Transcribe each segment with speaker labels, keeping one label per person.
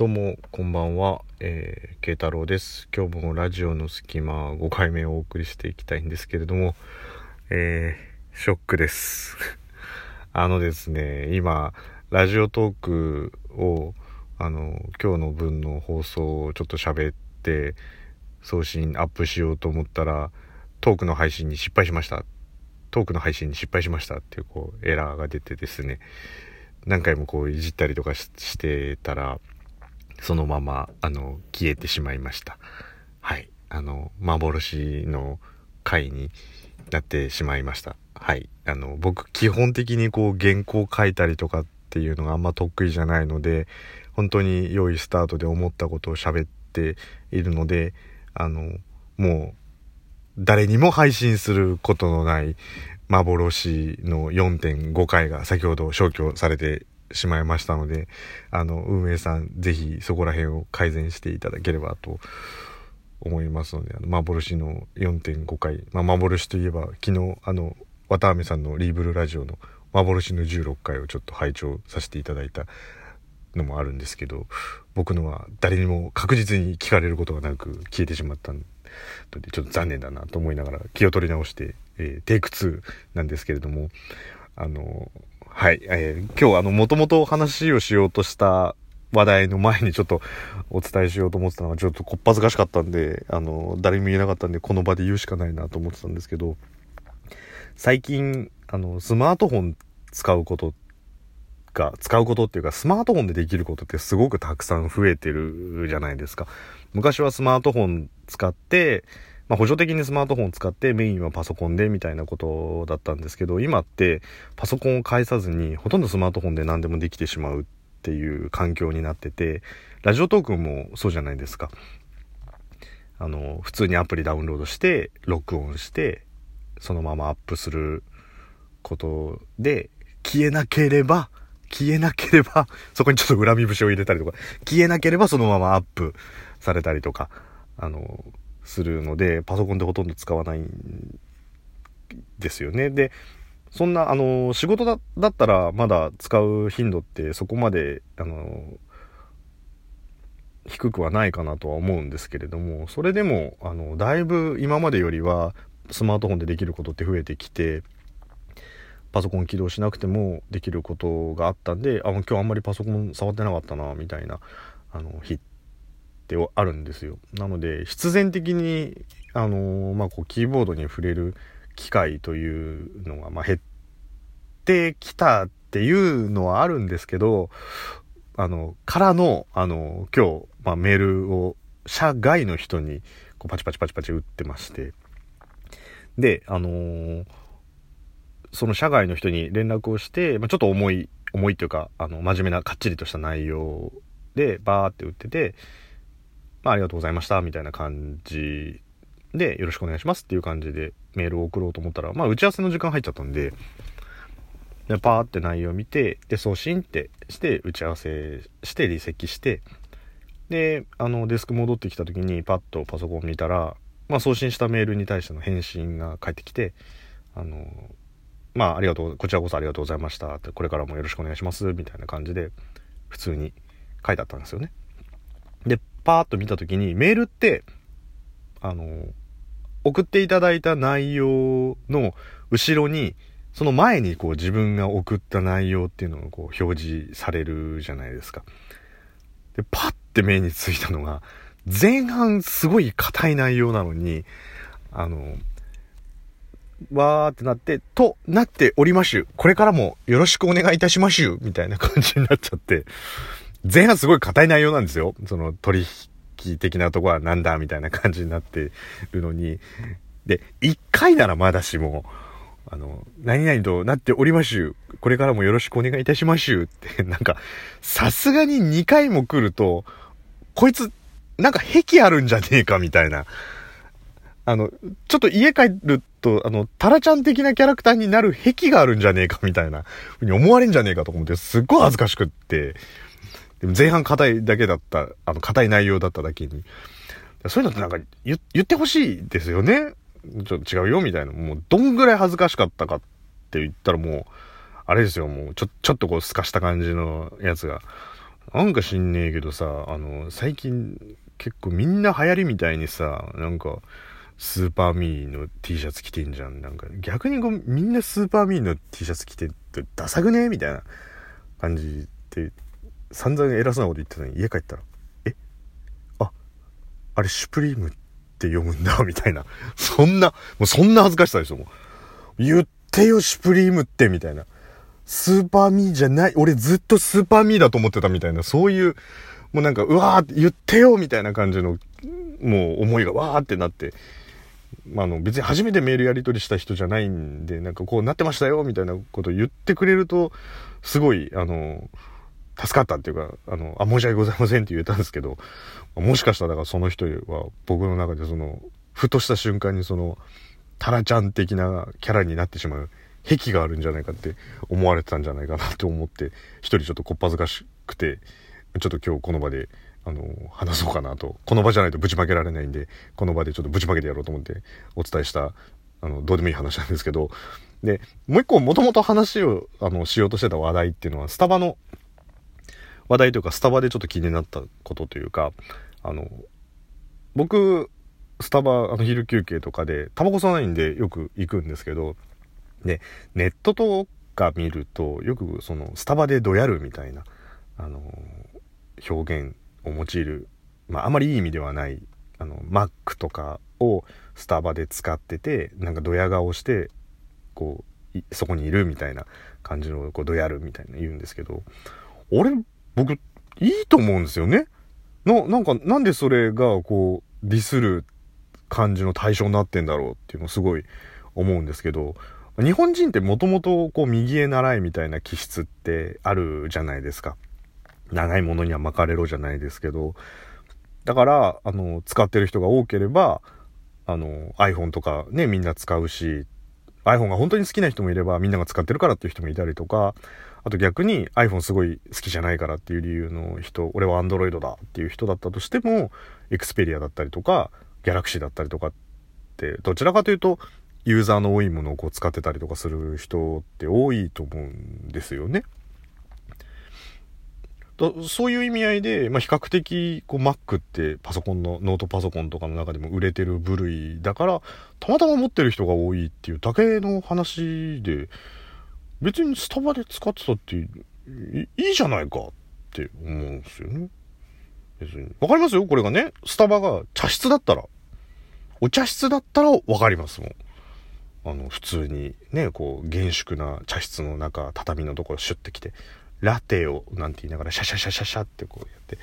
Speaker 1: どうも、こんばんは。えー、慶太郎です。今日もラジオの隙間5回目をお送りしていきたいんですけれども、えー、ショックです。あのですね、今、ラジオトークを、あの、今日の分の放送をちょっと喋って、送信アップしようと思ったら、トークの配信に失敗しました。トークの配信に失敗しましたっていう、こう、エラーが出てですね、何回もこういじったりとかしてたら、そのまま、あの、消えてしまいました。はい。あの、幻の回になってしまいました。はい。あの、僕、基本的にこう、原稿書いたりとかっていうのがあんま得意じゃないので、本当に良いスタートで思ったことを喋っているので、あの、もう、誰にも配信することのない幻の4.5回が先ほど消去されてしまいましたので、あの、運営さん、ぜひそこら辺を改善していただければと思いますので、あの幻の4.5回、まあ、幻といえば、昨日、あの、綿あめさんのリーブルラジオの幻の16回をちょっと拝聴させていただいたのもあるんですけど、僕のは誰にも確実に聞かれることがなく消えてしまったので、ちょっと残念だなと思いながら気を取り直して、えー、テイク2なんですけれども、あの、はい、えー、今日あの、もともと話をしようとした話題の前にちょっとお伝えしようと思ってたのがちょっとこっぱずかしかったんで、あの、誰も言えなかったんで、この場で言うしかないなと思ってたんですけど、最近、あの、スマートフォン使うことが、使うことっていうか、スマートフォンでできることってすごくたくさん増えてるじゃないですか。昔はスマートフォン使って、まあ、補助的にスマートフォンを使ってメインはパソコンでみたいなことだったんですけど、今ってパソコンを介さずにほとんどスマートフォンで何でもできてしまうっていう環境になってて、ラジオトークもそうじゃないですか。あの、普通にアプリダウンロードして、録音して、そのままアップすることで、消えなければ、消えなければ、そこにちょっと恨み節を入れたりとか、消えなければそのままアップされたりとか、あの、するので、パソコンでほとんど使わないんですよね。で、そんな、あの、仕事だったらまだ使う頻度ってそこまで、あの、低くはないかなとは思うんですけれども、それでも、あの、だいぶ今までよりはスマートフォンでできることって増えてきて、パソコン起動しなくてもできることがあったんで、あ、今日あんまりパソコン触ってなかったな、みたいな、あの、日っってあるんですよ。なので必然的にあのまあ、こうキーボードに触れる機会というのが、まあ、減ってきたっていうのはあるんですけどあのからのあの今日、まあ、メールを社外の人にこうパチパチパチパチ打ってましてであのー、その社外の人に連絡をして、まあ、ちょっと重い重いっていうかあの真面目なかっちりとした内容でバーって打っててまあ、ありがとうございました、みたいな感じで、よろしくお願いしますっていう感じでメールを送ろうと思ったら、まあ、打ち合わせの時間入っちゃったんで、でパーって内容を見て、で、送信ってして、打ち合わせして、離席して、で、あの、デスク戻ってきた時に、パッとパソコン見たら、まあ、送信したメールに対しての返信が返ってきて、あの、まあ、ありがとう、こちらこそありがとうございましたって、これからもよろしくお願いします、みたいな感じで、普通に書いてあったんですよね。で、パーッと見た時に、メールって、あの、送っていただいた内容の後ろに、その前にこう自分が送った内容っていうのがこう表示されるじゃないですか。で、パッて目についたのが、前半すごい硬い内容なのに、あの、わーってなって、となっておりましゅ。これからもよろしくお願いいたしましゅ。みたいな感じになっちゃって、前半すごい硬い内容なんですよ。その取引的なとこはなんだみたいな感じになってるのに。で、一回ならまだしも、あの、何々となっておりましゅ。これからもよろしくお願いいたしましゅ。って、なんか、さすがに2回も来ると、こいつ、なんか癖あるんじゃねえかみたいな。あの、ちょっと家帰ると、あの、タラちゃん的なキャラクターになる癖があるんじゃねえかみたいな、ふうに思われんじゃねえかと思って、すっごい恥ずかしくって、でも前半硬いだけだった、あの、硬い内容だっただけに。そういうのってなんか言ってほしいですよね。ちょっと違うよ、みたいな。もう、どんぐらい恥ずかしかったかって言ったらもう、あれですよ、もう、ちょ、ちょっとこう、透かした感じのやつが、なんか知んねえけどさ、あの、最近結構みんな流行りみたいにさ、なんか、スーパーミーの T シャツ着てんじゃん。なんか逆にこうみんなスーパーミーの T シャツ着てってダサくね？みたいな感じで散々偉そうなこと言ってたのに家帰ったら、え？あ、あれシュプリームって読むんだみたいな。そんな、もうそんな恥ずかしさですよ、もう。言ってよ、シュプリームってみたいな。スーパーミーじゃない、俺ずっとスーパーミーだと思ってたみたいな、そういう、もうなんか、うわーって言ってよみたいな感じの、もう思いがわーってなって、まあ、あの別に初めてメールやり取りした人じゃないんでなんかこうなってましたよみたいなことを言ってくれるとすごいあの助かったっていうかあのあ申し訳ございませんって言えたんですけどもしかしたらだからその人は僕の中でそのふとした瞬間にそのタラちゃん的なキャラになってしまう癖があるんじゃないかって思われてたんじゃないかなって思って一人ちょっとこっぱずかしくてちょっと今日この場であの、話そうかなと。この場じゃないとぶちまけられないんで、この場でちょっとぶちまけてやろうと思ってお伝えした、あの、どうでもいい話なんですけど、で、もう一個もともと話を、あの、しようとしてた話題っていうのは、スタバの話題というか、スタバでちょっと気になったことというか、あの、僕、スタバ、あの、昼休憩とかで、タバコ吸わないんでよく行くんですけど、で、ネットとか見ると、よくその、スタバでどやるみたいな、あの、表現を用いる、まあ、あまりいい意味ではないあの Mac とかをスタバで使っててなんかドヤ顔してこうそこにいるみたいな感じのこうドヤるみたいな言うんですけど俺僕いいと思うんですよね。のなんかなんでそれがこうディスる感じの対象になってんだろうっていうのをすごい思うんですけど日本人ってもともとこう右へ習いみたいな気質ってあるじゃないですか。長いものには巻かれろじゃないですけど、だから、あの、使ってる人が多ければ、あの、iPhone とかね、みんな使うし、iPhone が本当に好きな人もいれば、みんなが使ってるからっていう人もいたりとか、あと逆に iPhone すごい好きじゃないからっていう理由の人、俺は Android だっていう人だったとしても、Xperia だったりとか、Galaxy だったりとかって、どちらかというと、ユーザーの多いものをこう使ってたりとかする人って多いと思うんですよね。そういう意味合いで、まあ、比較的こう Mac ってパソコンのノートパソコンとかの中でも売れてる部類だからたまたま持ってる人が多いっていうだけの話で別にスタバで使ってたっていいじゃないかって思うんですよね。別に。わかりますよ？これがね、スタバが茶室だったら、お茶室だったらわかりますもん。あの、普通にね、こう、厳粛な茶室の中、畳のところシュッて来て、ラテをなんて言いながらシャシャシャシャシャってこうやって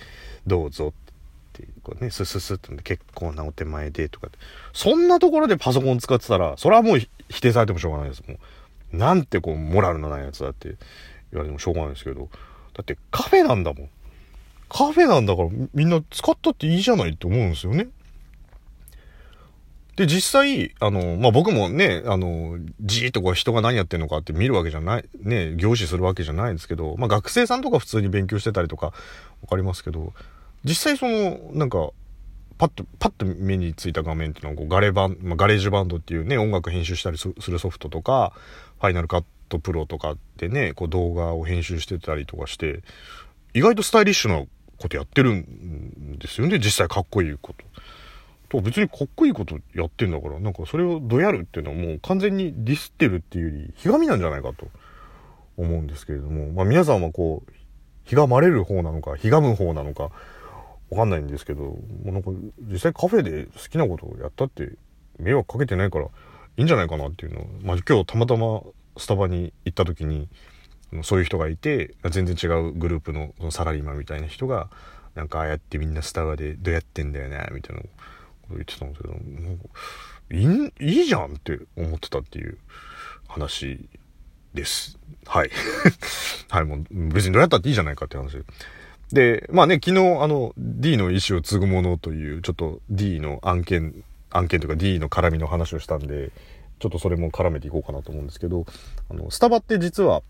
Speaker 1: どうぞってこうねスススって結構なお手前でとかそんなところでパソコン使ってたらそれはもう否定されてもしょうがないです。もうなんてこうモラルのないやつだって言われてもしょうがないですけど。だってカフェなんだもん。カフェなんだからみんな使ったっていいじゃないって思うんですよね。で、実際、あの、まあ、僕もね、あの、じーっとこう人が何やってんのかって見るわけじゃない、ね、凝視するわけじゃないんですけど、まあ、学生さんとか普通に勉強してたりとか、わかりますけど、実際その、なんか、パッと、パッと目についた画面っていうのは、こうガレバン、まあ、 GarageBand っていうね、音楽編集したりするソフトとか、 Final Cut Pro とかでね、こう動画を編集してたりとかして、意外とスタイリッシュなことやってるんですよね、実際かっこいいこと。と別にかっこいいことやってんだから、なんかそれをどやるっていうのはもう完全にディスってるっていうより、ひがみなんじゃないかと思うんですけれども、まあ皆さんはこう、ひがまれる方なのか、ひがむ方なのか、わかんないんですけど、もうなんか実際カフェで好きなことをやったって迷惑かけてないからいいんじゃないかなっていうのを、まあ今日たまたまスタバに行った時に、そういう人がいて、全然違うグループのそのサラリーマンみたいな人が、なんかああやってみんなスタバでどうやってんだよね、みたいな言ってたんですけど、いいいじゃんって思ってたっていう話です。はい。はい、もう別にどうやったっていいじゃないかって話。で、まあね、昨日あの D の意思を継ぐものというちょっと D の案件、案件というか D の絡みの話をしたんで、ちょっとそれも絡めていこうかなと思うんですけど、あの、スタバって実は、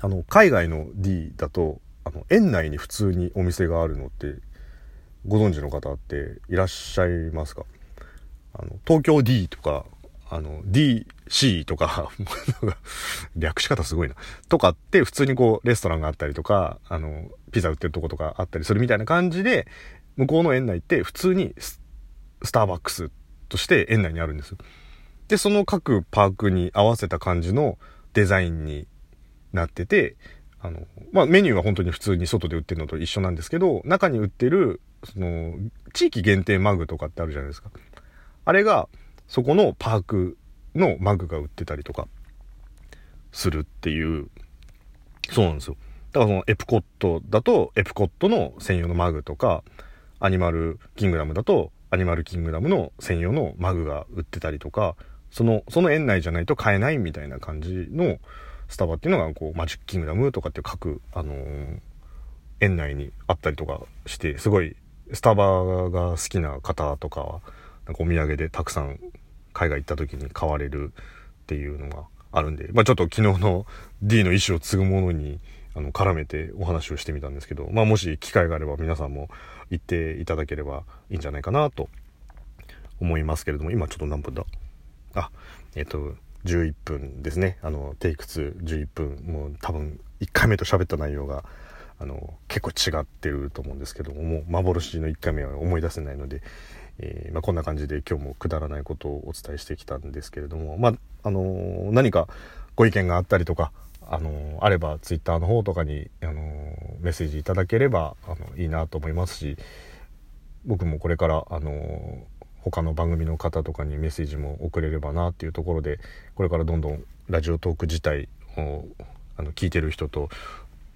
Speaker 1: あの、海外の D だと、あの、園内に普通にお店があるのってご存知の方っていらっしゃいますか？あの東京 D とかあの、DC とか 略し方すごいな。とかって普通にこう、レストランがあったりとか、あの、ピザ売ってるとことかあったりするみたいな感じで、向こうの園内って普通にスターバックスとして園内にあるんですで、その各パークに合わせた感じのデザインになってて、あの、まあ、メニューは本当に普通に外で売ってるのと一緒なんですけど、中に売ってる、その、地域限定マグとかってあるじゃないですか。あれが、そこのパークのマグが売ってたりとか、するっていう、そうなんですよ。だからそのエプコットだと、エプコットの専用のマグとか、アニマルキングダムだと、アニマルキングダムの専用のマグが売ってたりとか、その、その園内じゃないと買えないみたいな感じのスタバっていうのが、こう、マジックキングダムとかっていう各、あのー、園内にあったりとかして、すごい、スタバが好きな方とかは、なんかお土産でたくさん海外行った時に買われるっていうのがあるんで、まあちょっと昨日の D の意思を継ぐものに、あの、絡めてお話をしてみたんですけど、まあもし機会があれば皆さんも行っていただければいいんじゃないかなと思いますけれども、今ちょっと何分だ？あ、えっ、と、11分ですね。あの、テイク2、11分、もう多分1回目と喋った内容が、あの、結構違ってると思うんですけども、もう幻の1回目は思い出せないので、えー、まあ、こんな感じで今日もくだらないことをお伝えしてきたんですけれども、まあ、あのー、何かご意見があったりとか、あのー、あれば Twitter の方とかに、あのメッセージいただければ、あの、いいなと思いますし、僕もこれから、あの他の番組の方とかにメッセージも送れればなっていうところでこれからどんどんラジオトーク自体をあの聞いてる人と、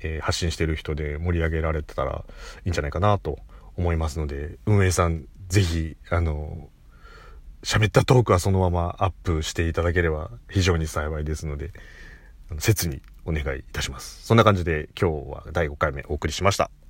Speaker 1: えー、発信してる人で盛り上げられてたらいいんじゃないかなと思いますので運営さん是非あの喋ったトークはそのままアップしていただければ非常に幸いですので切にお願いいたします。そんな感じで今日は第5回目お送りしました。